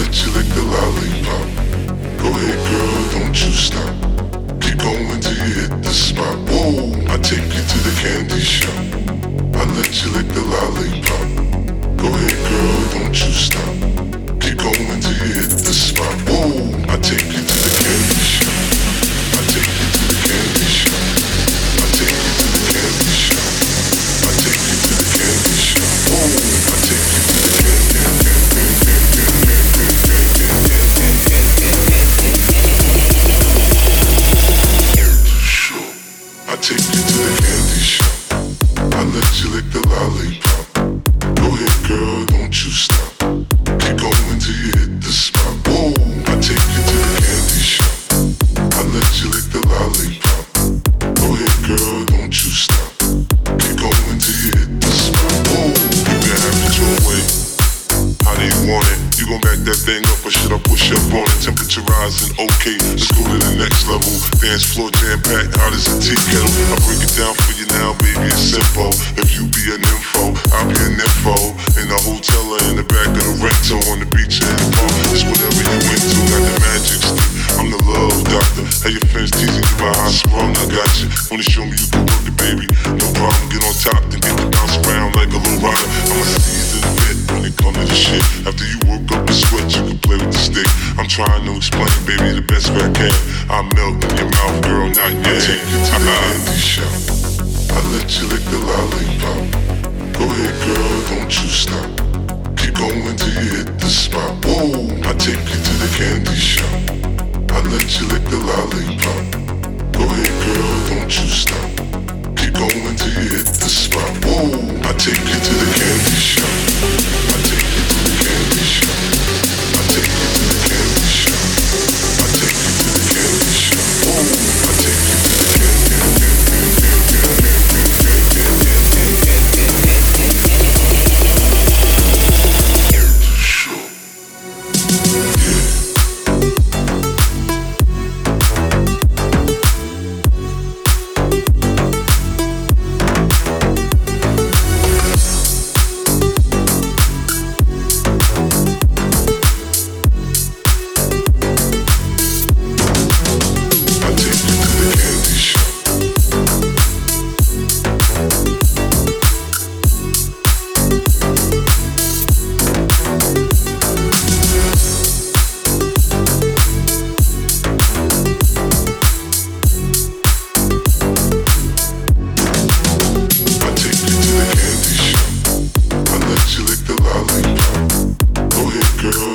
let you lick the lollipop. Go ahead, girl, don't you stop. Keep going till you hit the spot. Whoa, I take you to the candy shop. I let you lick the lollipop. Go ahead, girl, don't you stop. Keep going till you hit the spot. Gon' back that thing up or should I push up on it? Temperature rising, okay, let's go to the next level. Dance floor jam packed, hot as a tea kettle. I break it down for you now, baby, it's simple. If you be an info, I'll be an info. In the hotel or in the back of the rental, on the beach or in the park. It's whatever you into, got the magic stick. I'm the love doctor. How your friends teasing you about how sprung, I got you. Wanna show me trying to explain, baby, the best way I can. I melt in your mouth, girl, not yet. I take you to the candy shop. I let you lick the lollipop. Go ahead, girl, don't you stop. Keep going till you hit the spot. Whoa, I take you to the candy shop. I let you lick the lollipop. Go ahead, girl, don't you stop. Keep going till you hit girl.